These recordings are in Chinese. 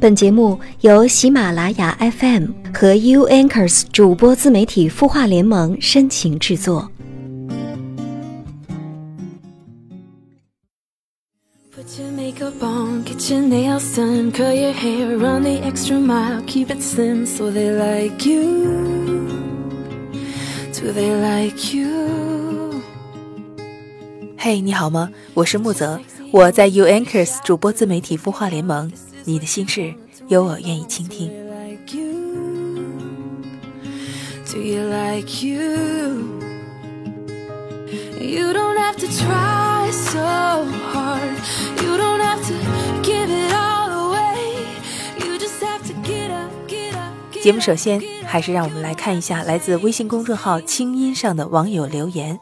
本节目由喜马拉雅 FM 和 U Anchors 主播自媒体孵化联盟深情制作。Hey，，你好吗？我是木泽，我在 U Anchors 主播自媒体孵化联盟。你的心事有我愿意倾听。节目首先还是让我们来看一下来自微信公众号“清音”上的网友留言。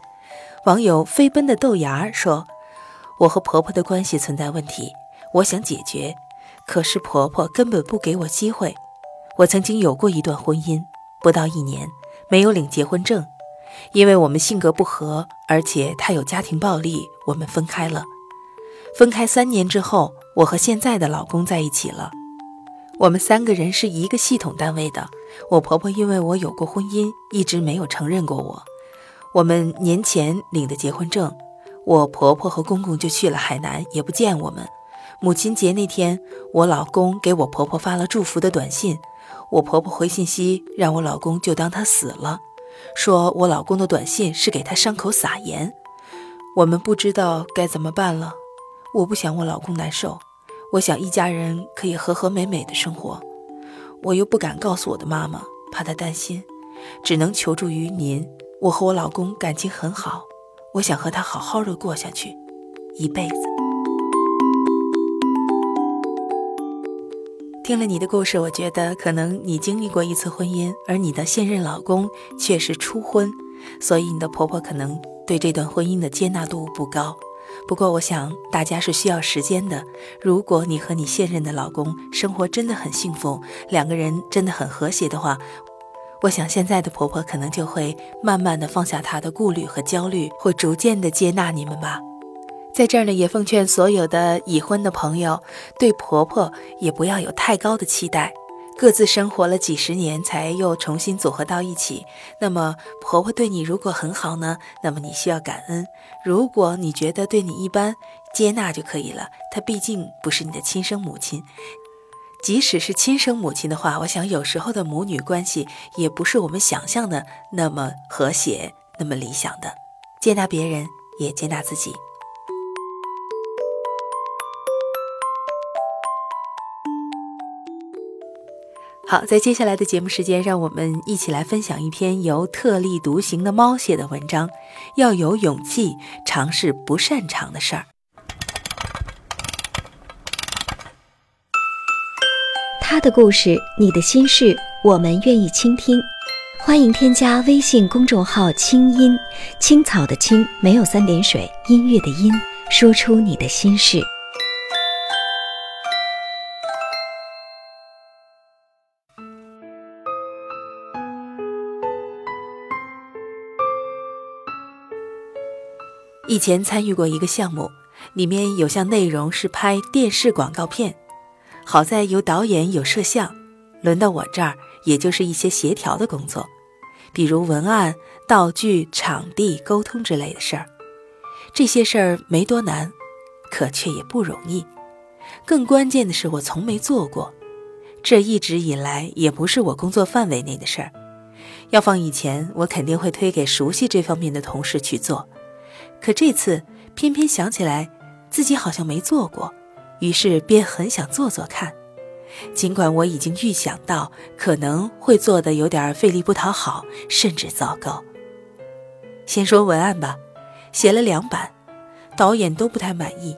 网友飞奔的豆芽说：“我和婆婆的关系存在问题，我想解决。”可是婆婆根本不给我机会。我曾经有过一段婚姻，不到一年，没有领结婚证，因为我们性格不合，而且她有家庭暴力，我们分开了。分开三年之后，我和现在的老公在一起了。我们三个人是一个系统单位的。我婆婆因为我有过婚姻，一直没有承认过我。我们年前领的结婚证，我婆婆和公公就去了海南，也不见我们。母亲节那天，我老公给我婆婆发了祝福的短信，我婆婆回信息让我老公就当他死了，说我老公的短信是给他伤口撒盐。我们不知道该怎么办了，我不想我老公难受，我想一家人可以和和美美的生活，我又不敢告诉我的妈妈，怕她担心，只能求助于您。我和我老公感情很好，我想和他好好的过下去，一辈子。听了你的故事，我觉得可能你经历过一次婚姻，而你的现任老公却是初婚，所以你的婆婆可能对这段婚姻的接纳度不高。不过，我想大家是需要时间的。如果你和你现任的老公生活真的很幸福，两个人真的很和谐的话，我想现在的婆婆可能就会慢慢的放下她的顾虑和焦虑，会逐渐的接纳你们吧。在这儿呢，也奉劝所有的已婚的朋友，对婆婆也不要有太高的期待。各自生活了几十年，才又重新组合到一起。那么，婆婆对你如果很好呢，那么你需要感恩；如果你觉得对你一般，接纳就可以了。她毕竟不是你的亲生母亲，即使是亲生母亲的话，我想有时候的母女关系也不是我们想象的那么和谐、那么理想的。接纳别人，也接纳自己。好，在接下来的节目时间，让我们一起来分享一篇由特立独行的猫写的文章。要有勇气尝试不擅长的事儿。他的故事，你的心事，我们愿意倾听。欢迎添加微信公众号“清音青草”的青，没有三点水，音乐的音，说出你的心事。以前参与过一个项目，里面有项内容是拍电视广告片，好在有导演有摄像，轮到我这儿，也就是一些协调的工作，比如文案、道具、场地、沟通之类的事儿。这些事儿没多难，可却也不容易。更关键的是，我从没做过，这一直以来也不是我工作范围内的事儿。要放以前，我肯定会推给熟悉这方面的同事去做。可这次偏偏想起来，自己好像没做过，于是便很想做做看。尽管我已经预想到可能会做的有点费力不讨好，甚至糟糕。先说文案吧，写了两版，导演都不太满意，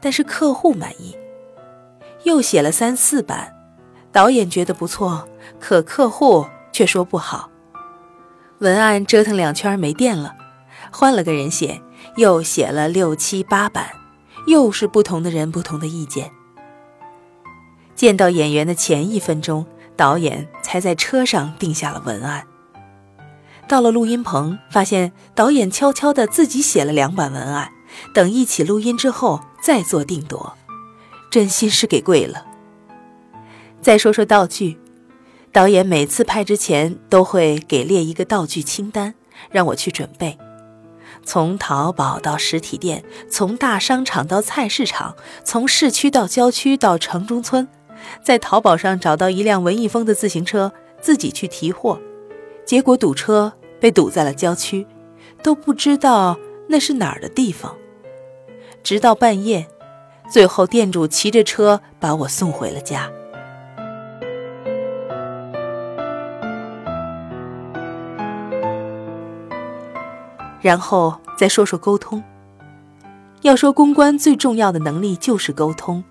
但是客户满意。又写了三四版，导演觉得不错，可客户却说不好。文案折腾两圈没电了。换了个人写，又写了六七八版，又是不同的人，不同的意见。见到演员的前一分钟，导演才在车上定下了文案。到了录音棚，发现导演悄悄地自己写了两版文案，等一起录音之后再做定夺，真心是给跪了。再说说道具，导演每次拍之前都会给列一个道具清单，让我去准备。从淘宝到实体店，从大商场到菜市场，从市区到郊区到城中村，在淘宝上找到一辆文艺风的自行车，自己去提货，结果堵车，被堵在了郊区，都不知道那是哪儿的地方。直到半夜，最后店主骑着车把我送回了家。然后再说说沟通。要说公关最重要的能力就是沟通，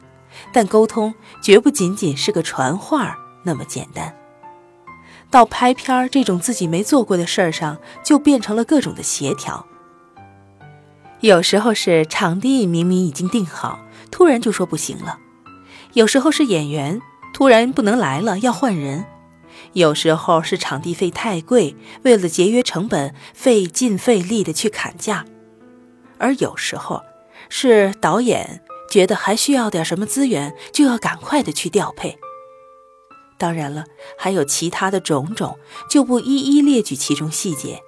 但沟通绝不仅仅是个传话那么简单。到拍片儿这种自己没做过的事儿上，就变成了各种的协调。有时候是场地明明已经定好，突然就说不行了；有时候是演员突然不能来了，要换人。有时候是场地费太贵，为了节约成本，费劲费力的去砍价；而有时候是导演觉得还需要点什么资源，就要赶快的去调配。当然了，还有其他的种种，就不一一列举其中细节。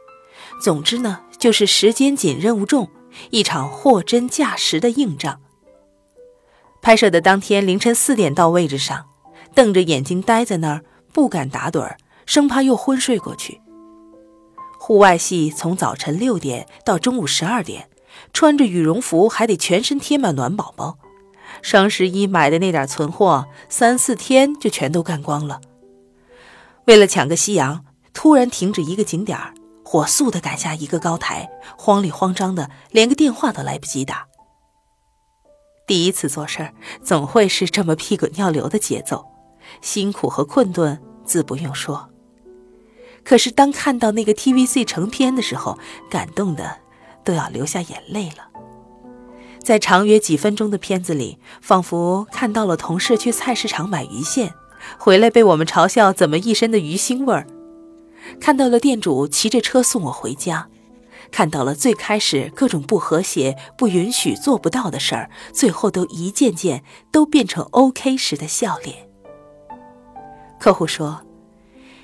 总之呢，就是时间紧，任务重，一场货真价实的硬仗。拍摄的当天凌晨四点到位置上，瞪着眼睛待在那儿。不敢打盹儿，生怕又昏睡过去。户外戏从早晨六点到中午十二点，穿着羽绒服还得全身贴满暖宝宝。双十一买的那点存货，三四天就全都干光了。为了抢个夕阳，突然停止一个景点儿，火速的赶下一个高台，慌里慌张的，连个电话都来不及打。第一次做事儿，总会是这么屁滚尿流的节奏。辛苦和困顿自不用说，可是当看到那个 TVC 成片的时候，感动的都要流下眼泪了。在长约几分钟的片子里，仿佛看到了同事去菜市场买鱼线，回来被我们嘲笑怎么一身的鱼腥味儿；看到了店主骑着车送我回家；看到了最开始各种不和谐、不允许、做不到的事儿，最后都一件件都变成 OK 时的笑脸。客户说：“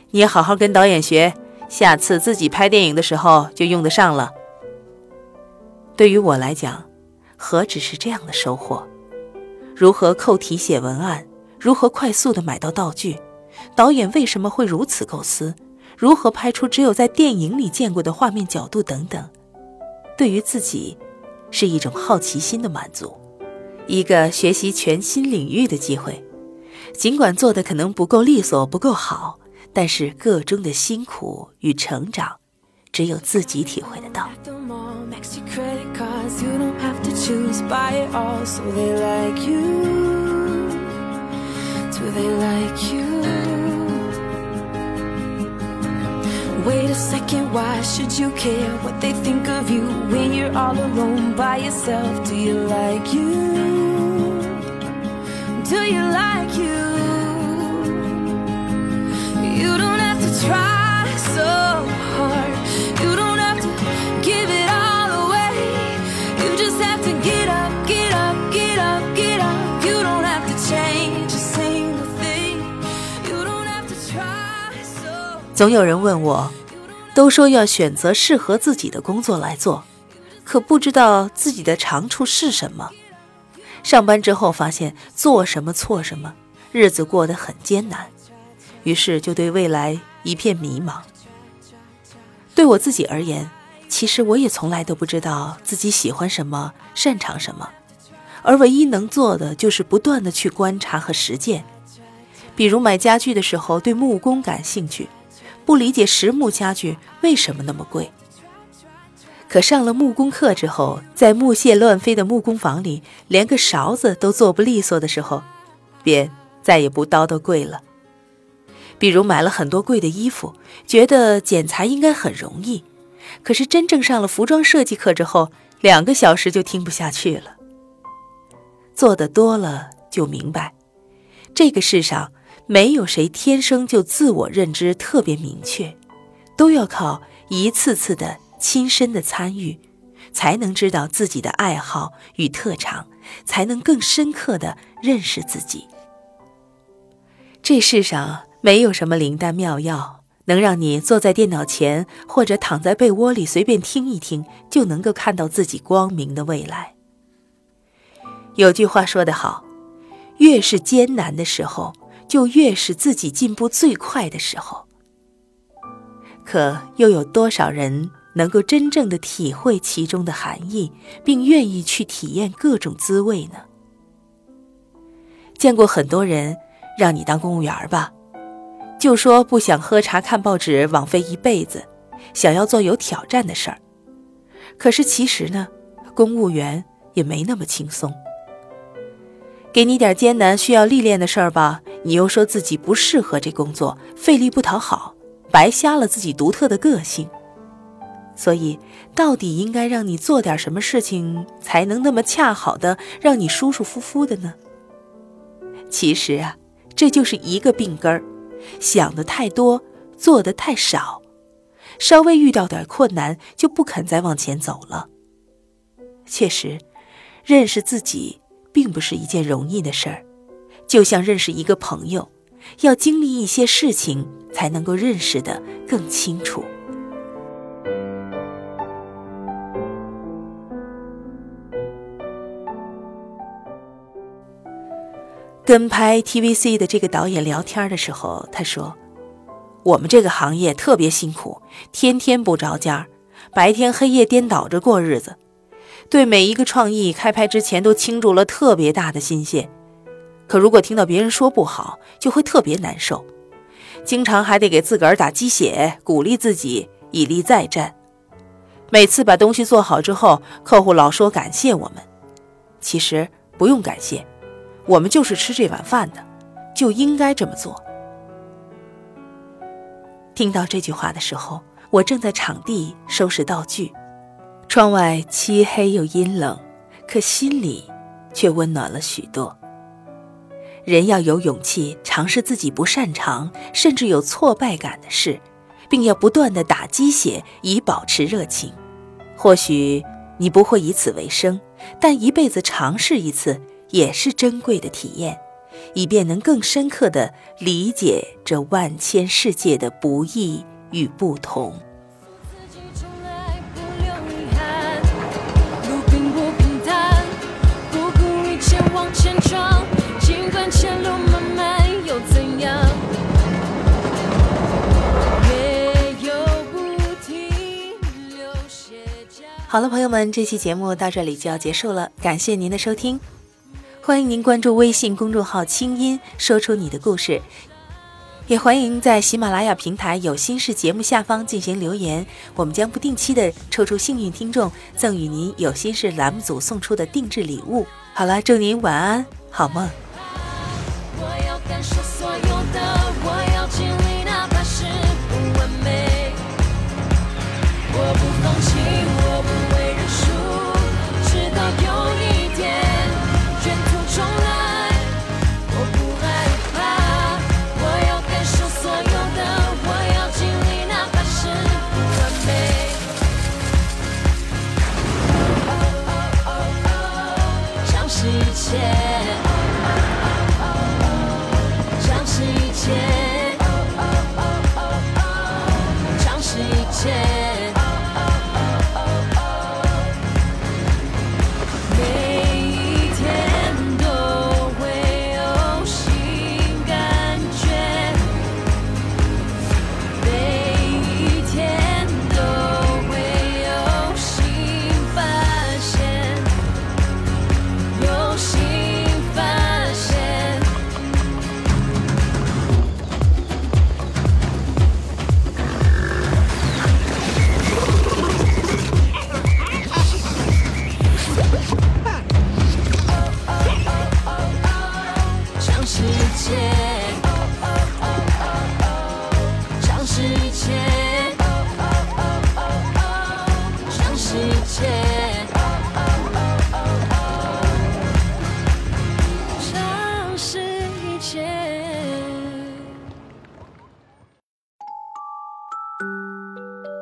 你好好跟导演学，下次自己拍电影的时候就用得上了。”对于我来讲，何止是这样的收获？如何扣题写文案？如何快速的买到道具？导演为什么会如此构思？如何拍出只有在电影里见过的画面角度？等等，对于自己，是一种好奇心的满足，一个学习全新领域的机会。尽管做的可能不够利索、不够好，但是个中的辛苦与成长，只有自己体会得到。Do you like you? You don't have to try so hard. You don't have to give it all away. You just have to get up get up get up get up. You don't have to change a single thing. You don't have to try so 总有人问我都说要选择适合自己的工作来做可不知道自己的长处是什么。上班之后发现做什么错什么，日子过得很艰难，于是就对未来一片迷茫。对我自己而言，其实我也从来都不知道自己喜欢什么、擅长什么，而唯一能做的就是不断的去观察和实践。比如买家具的时候，对木工感兴趣。不理解实木家具为什么那么贵，可上了木工课之后，在木屑乱飞的木工房里，连个勺子都做不利索的时候，便再也不叨叨贵了。比如买了很多贵的衣服，觉得剪裁应该很容易，可是真正上了服装设计课之后，两个小时就听不下去了。做的多了就明白，这个世上。没有谁天生就自我认知特别明确，都要靠一次次的亲身的参与，才能知道自己的爱好与特长，才能更深刻的认识自己。这世上没有什么灵丹妙药，能让你坐在电脑前或者躺在被窝里随便听一听，就能够看到自己光明的未来。有句话说得好，越是艰难的时候，就越是自己进步最快的时候。可又有多少人能够真正的体会其中的含义，并愿意去体验各种滋味呢？见过很多人让你当公务员吧，就说不想喝茶看报纸枉费一辈子，想要做有挑战的事儿。可是其实呢，公务员也没那么轻松。给你点艰难需要历练的事儿吧，你又说自己不适合这工作，费力不讨好。白瞎了自己独特的个性，所以到底应该让你做点什么事情，才能那么恰好的让你舒舒服服的呢？其实啊，这就是一个病根儿：想的太多，做的太少，稍微遇到点困难就不肯再往前走了。确实，认识自己并不是一件容易的事儿，就像认识一个朋友。要经历一些事情，才能够认识的更清楚。跟拍 TVC 的这个导演聊天的时候，他说：“我们这个行业特别辛苦，天天不着家，白天黑夜颠倒着过日子，对每一个创意开拍之前都倾注了特别大的心血。”可如果听到别人说不好，就会特别难受，经常还得给自个儿打鸡血，鼓励自己以力再战。每次把东西做好之后，客户老说感谢我们，其实不用感谢，我们就是吃这碗饭的，就应该这么做。听到这句话的时候，我正在场地收拾道具，窗外漆黑又阴冷，可心里却温暖了许多。人要有勇气尝试自己不擅长，甚至有挫败感的事，并要不断的打鸡血以保持热情。或许你不会以此为生，但一辈子尝试一次也是珍贵的体验，以便能更深刻的理解这万千世界的不易与不同。好了，朋友们，这期节目到这里就要结束了，感谢您的收听，欢迎您关注微信公众号“清音说出你的故事”，也欢迎在喜马拉雅平台有心事节目下方进行留言，我们将不定期的抽出幸运听众，赠予您有心事栏目组送出的定制礼物。好了，祝您晚安，好梦。我要感受